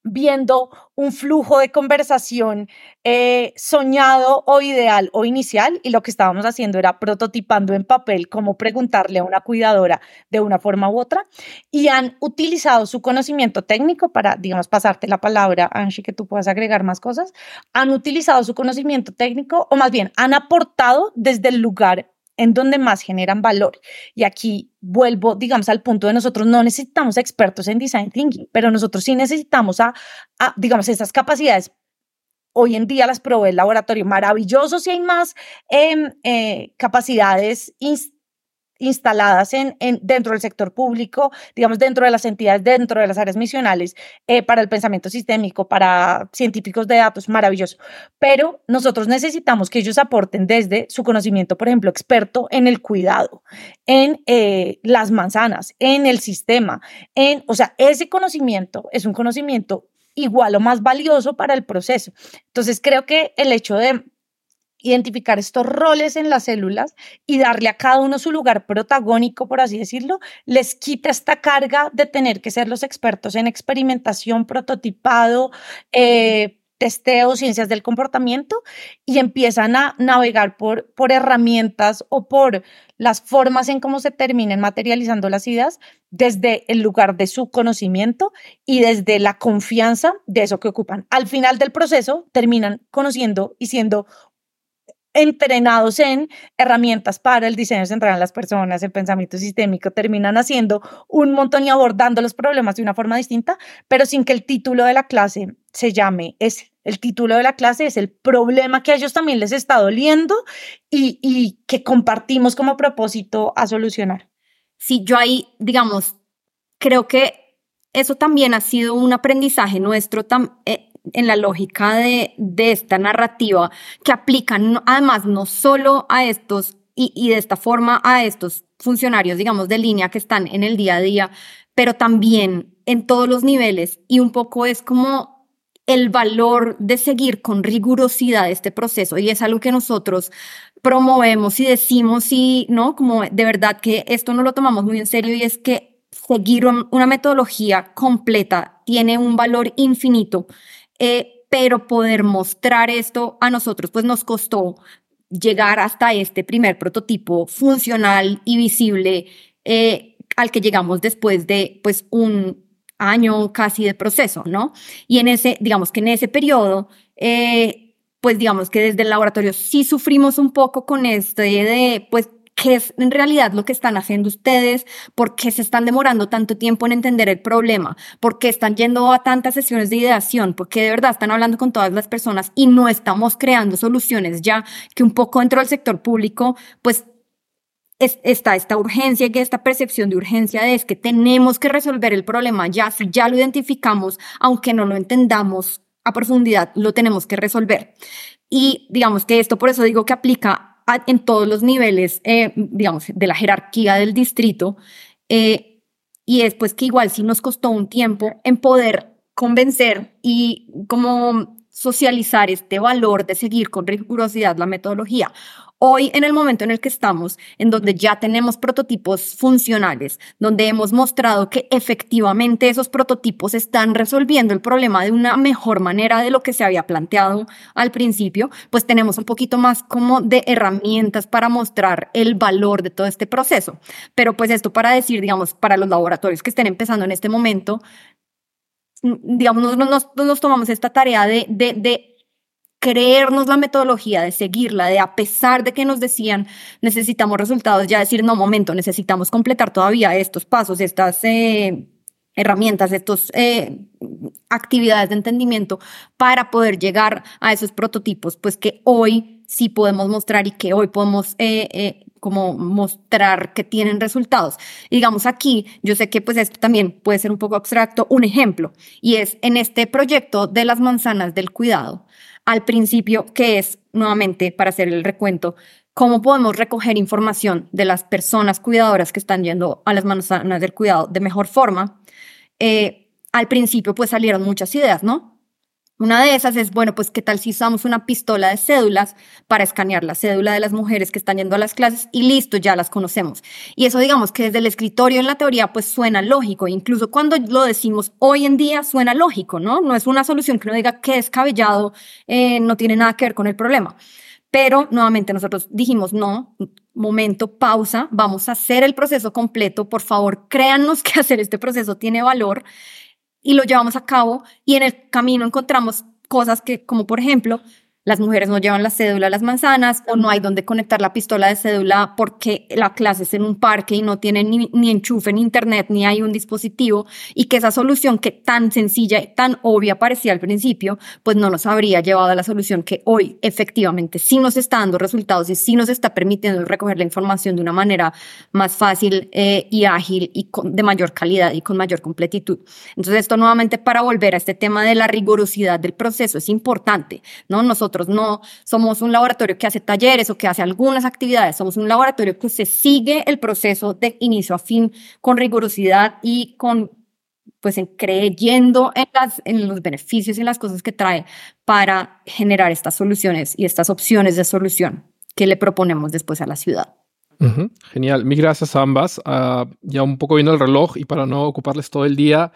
viendo un flujo de conversación eh, soñado o ideal o inicial y lo que estábamos haciendo era prototipando en papel cómo preguntarle a una cuidadora de una forma u otra y han utilizado su conocimiento técnico para, digamos, pasarte la palabra, Angie, que tú puedas agregar más cosas, han utilizado su conocimiento técnico o más bien han aportado desde el lugar en donde más generan valor. Y aquí vuelvo, digamos, al punto de nosotros no necesitamos expertos en design thinking, pero nosotros sí necesitamos a, digamos, esas capacidades. Hoy en día las provee el laboratorio maravilloso si hay más em, eh, capacidades instaladas en, en, dentro del sector público, digamos, dentro de las entidades, dentro de las áreas misionales, eh, para el pensamiento sistémico, para científicos de datos, maravilloso. Pero nosotros necesitamos que ellos aporten desde su conocimiento, por ejemplo, experto en el cuidado, en eh, las manzanas, en el sistema, en, o sea, ese conocimiento es un conocimiento igual o más valioso para el proceso. Entonces, creo que el hecho de identificar estos roles en las células y darle a cada uno su lugar protagónico, por así decirlo, les quita esta carga de tener que ser los expertos en experimentación, prototipado, eh, testeo, ciencias del comportamiento y empiezan a navegar por, por herramientas o por las formas en cómo se terminen materializando las ideas desde el lugar de su conocimiento y desde la confianza de eso que ocupan. Al final del proceso terminan conociendo y siendo entrenados en herramientas para el diseño central en las personas, el pensamiento sistémico, terminan haciendo un montón y abordando los problemas de una forma distinta, pero sin que el título de la clase se llame ese. El título de la clase es el problema que a ellos también les está doliendo y, y que compartimos como propósito a solucionar. Sí, yo ahí, digamos, creo que eso también ha sido un aprendizaje nuestro, eh, en la lógica de, de esta narrativa que aplican además no solo a estos y, y de esta forma a estos funcionarios, digamos, de línea que están en el día a día, pero también en todos los niveles. Y un poco es como el valor de seguir con rigurosidad este proceso. Y es algo que nosotros promovemos y decimos y no como de verdad que esto no lo tomamos muy en serio y es que seguir una metodología completa tiene un valor infinito eh, pero poder mostrar esto a nosotros, pues nos costó llegar hasta este primer prototipo funcional y visible eh, al que llegamos después de pues un año casi de proceso, ¿no? Y en ese, digamos que en ese periodo, eh, pues digamos que desde el laboratorio sí sufrimos un poco con este de, pues qué es en realidad lo que están haciendo ustedes, por qué se están demorando tanto tiempo en entender el problema, por qué están yendo a tantas sesiones de ideación, por qué de verdad están hablando con todas las personas y no estamos creando soluciones ya que un poco dentro del sector público, pues está esta urgencia y esta percepción de urgencia de es que tenemos que resolver el problema ya, si ya lo identificamos, aunque no lo entendamos a profundidad, lo tenemos que resolver. Y digamos que esto por eso digo que aplica en todos los niveles, eh, digamos, de la jerarquía del distrito. Eh, y es pues que igual sí nos costó un tiempo en poder convencer y como socializar este valor de seguir con rigurosidad la metodología. Hoy, en el momento en el que estamos, en donde ya tenemos prototipos funcionales, donde hemos mostrado que efectivamente esos prototipos están resolviendo el problema de una mejor manera de lo que se había planteado al principio, pues tenemos un poquito más como de herramientas para mostrar el valor de todo este proceso. Pero pues esto para decir, digamos, para los laboratorios que estén empezando en este momento, digamos, nos, nos, tomamos esta tarea de creernos la metodología, de seguirla, de a pesar de que nos decían necesitamos resultados, ya decir, no, momento, necesitamos completar todavía estos pasos, estas eh, herramientas, estas eh, actividades de entendimiento para poder llegar a esos prototipos, pues que hoy sí podemos mostrar y que hoy podemos eh, como mostrar que tienen resultados. digamos aquí, yo sé que pues esto también puede ser un poco abstracto, un ejemplo, y es en este proyecto de las manzanas del cuidado al principio, que es nuevamente para hacer el recuento, cómo podemos recoger información de las personas cuidadoras que están yendo a las manzanas del cuidado de mejor forma. Eh, al principio pues salieron muchas ideas, ¿no? Una de esas es, bueno, pues qué tal si usamos una pistola de cédulas para escanear la cédula de las mujeres que están yendo a las clases y listo, ya las conocemos. Y eso digamos que desde el escritorio en la teoría pues suena lógico, incluso cuando lo decimos hoy en día suena lógico, ¿no? No es una solución que uno diga que descabellado, eh, no tiene nada que ver con el problema. Pero nuevamente nosotros dijimos, no, momento, pausa, vamos a hacer el proceso completo, por favor, créannos que hacer este proceso tiene valor y lo llevamos a cabo y en el camino encontramos cosas que, como por ejemplo, las mujeres no llevan la cédula a las manzanas o no hay donde conectar la pistola de cédula porque la clase es en un parque y no tienen ni, ni enchufe en internet ni hay un dispositivo y que esa solución que tan sencilla y tan obvia parecía al principio, pues no nos habría llevado a la solución que hoy efectivamente sí nos está dando resultados y sí nos está permitiendo recoger la información de una manera más fácil eh, y ágil y de mayor calidad y con mayor completitud. Entonces esto nuevamente para volver a este tema de la rigurosidad del proceso es importante, ¿no? Nosotros no somos un laboratorio que hace talleres o que hace algunas actividades, somos un laboratorio que se sigue el proceso de inicio a fin con rigurosidad y con pues en creyendo en, las, en los beneficios y en las cosas que trae para generar estas soluciones y estas opciones de solución que le proponemos después a la ciudad. Genial, mil gracias a ambas. Ah, ya un poco viendo el reloj y para no ocuparles todo el día,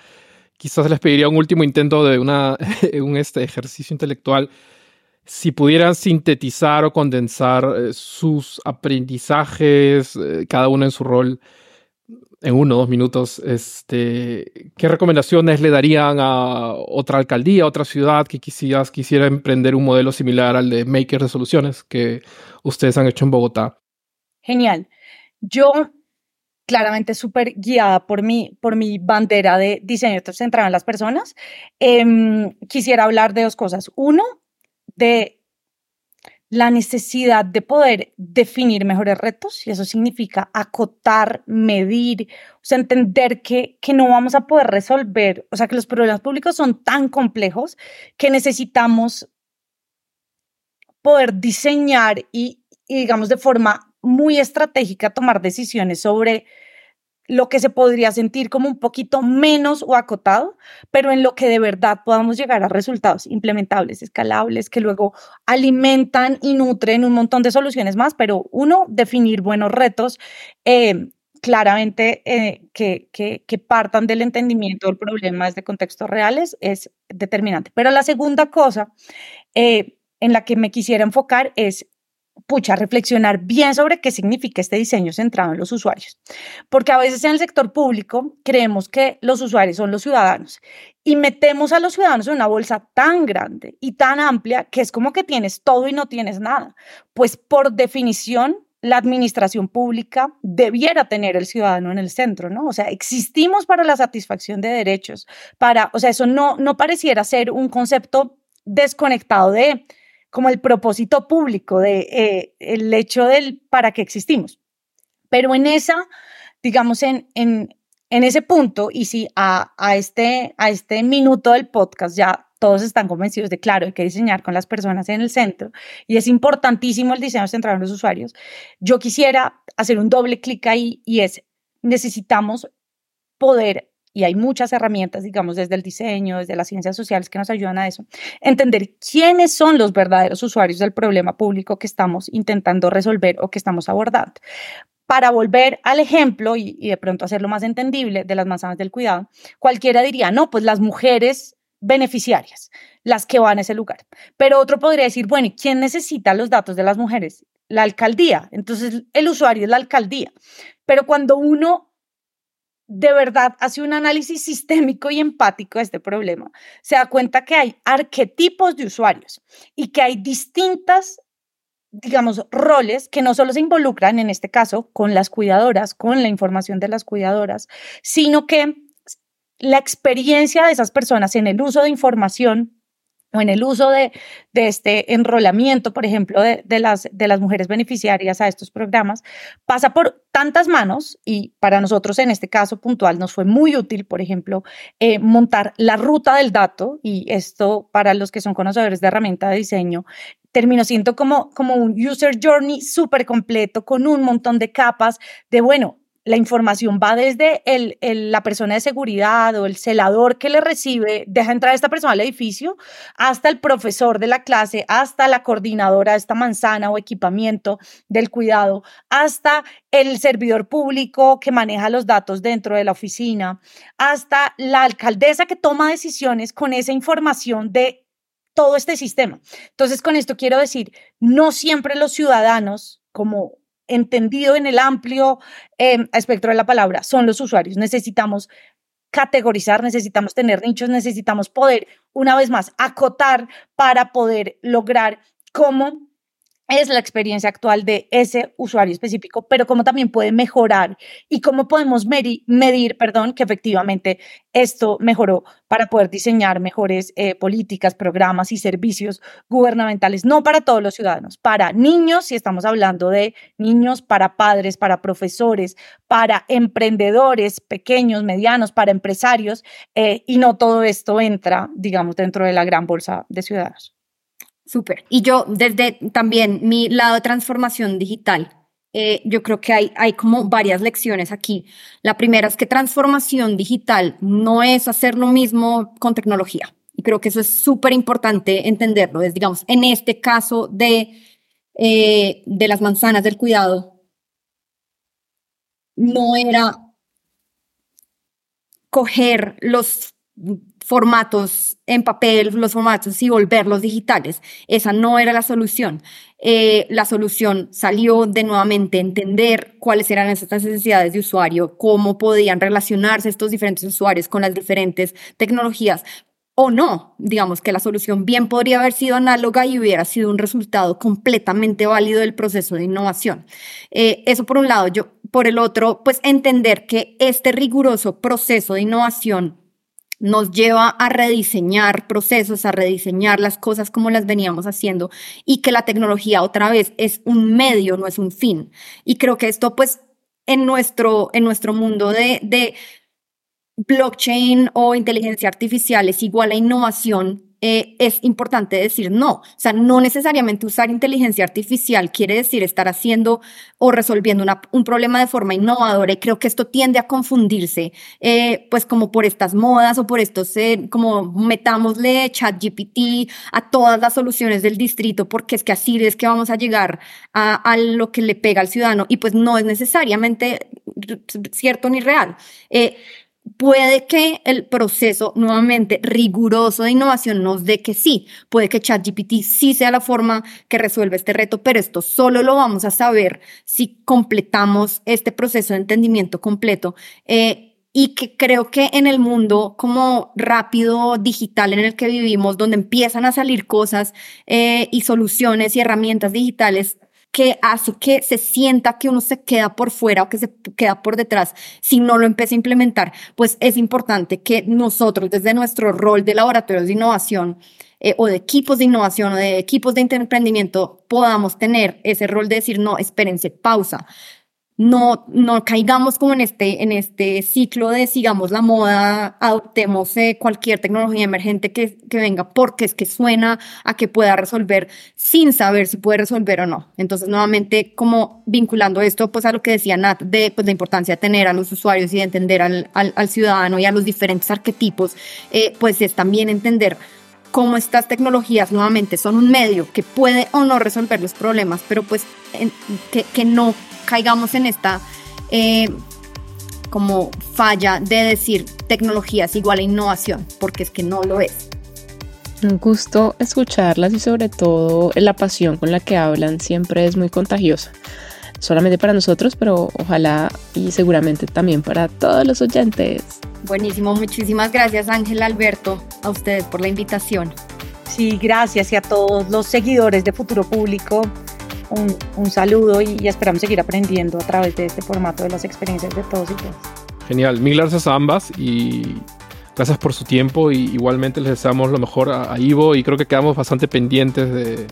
quizás les pediría un último intento de una, un este ejercicio intelectual si pudieran sintetizar o condensar eh, sus aprendizajes, eh, cada uno en su rol, en uno o dos minutos, este, ¿qué recomendaciones le darían a otra alcaldía, otra ciudad que quisiera emprender un modelo similar al de Maker de Soluciones que ustedes han hecho en Bogotá? Genial. Yo claramente súper guiada por mi, por mi bandera de diseño centrado en las personas, em, quisiera hablar de dos cosas. Uno, de la necesidad de poder definir mejores retos y eso significa acotar, medir, o sea, entender que, que no vamos a poder resolver, o sea, que los problemas públicos son tan complejos que necesitamos poder diseñar y, y digamos, de forma muy estratégica tomar decisiones sobre lo que se podría sentir como un poquito menos o acotado, pero en lo que de verdad podamos llegar a resultados implementables, escalables, que luego alimentan y nutren un montón de soluciones más, pero uno, definir buenos retos. Eh, claramente eh, que, que, partan del entendimiento del problema desde contextos reales es determinante. Pero la segunda cosa eh, en la que me quisiera enfocar es pucha, reflexionar bien sobre qué significa este diseño centrado en los usuarios. Porque a veces en el sector público creemos que los usuarios son los ciudadanos y metemos a los ciudadanos en una bolsa tan grande y tan amplia que es como que tienes todo y no tienes nada. Pues por definición, la administración pública debiera tener el ciudadano en el centro, ¿no? O sea, existimos para la satisfacción de derechos, para, o sea, eso no, no pareciera ser un concepto desconectado de como el propósito público de eh, el hecho del para qué existimos. Pero en esa, digamos, en, en, en ese punto, y si a, a, este, a este minuto del podcast ya todos están convencidos de, claro, hay que diseñar con las personas en el centro y es importantísimo el diseño centrado en los usuarios, yo quisiera hacer un doble clic ahí y es, necesitamos poder y hay muchas herramientas, digamos, desde el diseño, desde las ciencias sociales que nos ayudan a eso, entender quiénes son los verdaderos usuarios del problema público que estamos intentando resolver o que estamos abordando. Para volver al ejemplo y, de pronto hacerlo más entendible de las manzanas del cuidado, cualquiera diría, no, pues las mujeres beneficiarias, las que van a ese lugar. Pero otro podría decir, bueno, ¿y quién necesita los datos de las mujeres? La alcaldía. Entonces, el usuario es la alcaldía. Pero cuando uno de verdad hace un análisis sistémico y empático de este problema, se da cuenta que hay arquetipos de usuarios y que hay distintas, digamos, roles que no solo se involucran, en este caso, con las cuidadoras, con la información de las cuidadoras, sino que la experiencia de esas personas en el uso de información o en el uso de, este enrolamiento, por ejemplo, de, las, de las mujeres beneficiarias a estos programas, pasa por tantas manos y para nosotros en este caso puntual nos fue muy útil, por ejemplo, eh, montar la ruta del dato y esto para los que son conocedores de herramienta de diseño terminó siendo como, como un user journey súper completo con un montón de capas de, bueno, la información va desde el, la persona de seguridad o el celador que le recibe, deja entrar a esta persona al edificio, hasta el profesor de la clase, hasta la coordinadora de esta manzana o equipamiento del cuidado, hasta el servidor público que maneja los datos dentro de la oficina, hasta la alcaldesa que toma decisiones con esa información de todo este sistema. Entonces, con esto quiero decir, no siempre los ciudadanos, como entendido en el amplio em, espectro de la palabra, son los usuarios. Necesitamos categorizar, necesitamos tener nichos, necesitamos poder, una vez más, acotar para poder lograr cómo es la experiencia actual de ese usuario específico, pero cómo también puede mejorar y cómo podemos medir, medir perdón, que efectivamente esto mejoró para poder diseñar mejores eh, políticas, programas y servicios gubernamentales, no para todos los ciudadanos, para niños, si estamos hablando de niños, para padres, para profesores, para emprendedores pequeños, medianos, para empresarios, eh, y no todo esto entra, digamos, dentro de la gran bolsa de ciudadanos. Súper. Y yo, desde también mi lado de transformación digital, eh, yo creo que hay, hay como varias lecciones aquí. La primera es que transformación digital no es hacer lo mismo con tecnología. Y creo que eso es súper importante entenderlo. Es, digamos, en este caso de, eh, de las manzanas del cuidado, no era coger los formatos en papel, los formatos y volverlos digitales. Esa no era la solución. Eh, la solución salió de nuevamente entender cuáles eran estas necesidades de usuario, cómo podían relacionarse estos diferentes usuarios con las diferentes tecnologías. O no, digamos que la solución bien podría haber sido análoga y hubiera sido un resultado completamente válido del proceso de innovación. Eh, eso por un lado, yo por el otro, pues entender que este riguroso proceso de innovación nos lleva a rediseñar procesos, a rediseñar las cosas como las veníamos haciendo y que la tecnología otra vez es un medio, no es un fin. Y creo que esto pues en nuestro, en nuestro mundo de, de blockchain o inteligencia artificial es igual a innovación eh, es importante decir no. O sea, no necesariamente usar inteligencia artificial quiere decir estar haciendo o resolviendo un problema de forma innovadora y creo que esto tiende a confundirse, eh, pues como por estas modas o por estos, eh, como metámosle chat GPT a todas las soluciones del distrito porque es que así es que vamos a llegar a, a lo que le pega al ciudadano y pues no es necesariamente cierto ni real. Puede que el proceso nuevamente riguroso de innovación nos dé que sí, puede que ChatGPT sí sea la forma que resuelve este reto, pero esto solo lo vamos a saber si completamos este proceso de entendimiento completo. Eh, y que creo que en el mundo como rápido digital en el que vivimos, donde empiezan a salir cosas eh, y soluciones y herramientas digitales, que hace que se sienta que uno se queda por fuera o que se queda por detrás si no lo empieza a implementar, pues es importante que nosotros desde nuestro rol de laboratorios de innovación eh, o de equipos de innovación o de equipos de emprendimiento podamos tener ese rol de decir, no, espérense, pausa no, no caigamos como en este, en este ciclo de sigamos la moda, adoptemos eh, cualquier tecnología emergente que, que, venga porque es que suena a que pueda resolver sin saber si puede resolver o no. Entonces, nuevamente, como vinculando esto pues a lo que decía Nat de pues, la importancia de tener a los usuarios y de entender al, al, ciudadano y a los diferentes arquetipos, eh, pues es también entender cómo estas tecnologías nuevamente son un medio que puede o no resolver los problemas, pero pues que, que no caigamos en esta eh, como falla de decir tecnología es igual a innovación, porque es que no lo es. Un gusto escucharlas y sobre todo la pasión con la que hablan siempre es muy contagiosa. Solamente para nosotros, pero ojalá y seguramente también para todos los oyentes. Buenísimo, muchísimas gracias Ángel Alberto, a ustedes por la invitación. Sí, gracias y a todos los seguidores de Futuro Público un, saludo y, esperamos seguir aprendiendo a través de este formato de las experiencias de todos y todas. Genial, mil gracias a ambas y gracias por su tiempo y igualmente les deseamos lo mejor a, Ivo y creo que quedamos bastante pendientes de,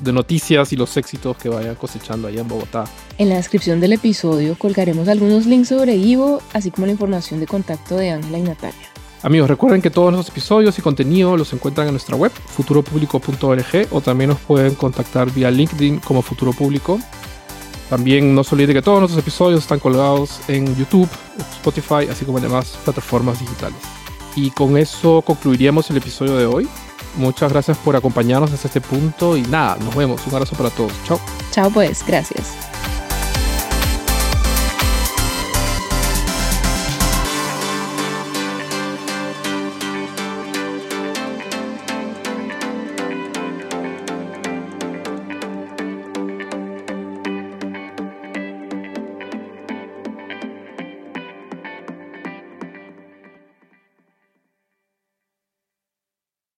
de, noticias y los éxitos que vaya cosechando allá en Bogotá. En la descripción del episodio colgaremos algunos links sobre Ivo, así como la información de contacto de Ángela y Natalia. Amigos, recuerden que todos nuestros episodios y contenido los encuentran en nuestra web, futuropublico.org, o también nos pueden contactar vía LinkedIn como Futuro Público. También no se olviden que todos nuestros episodios están colgados en YouTube, Spotify, así como en demás plataformas digitales. Y con eso concluiríamos el episodio de hoy. Muchas gracias por acompañarnos hasta este punto y nada, nos vemos. Un abrazo para todos. Chao. Chao pues, gracias.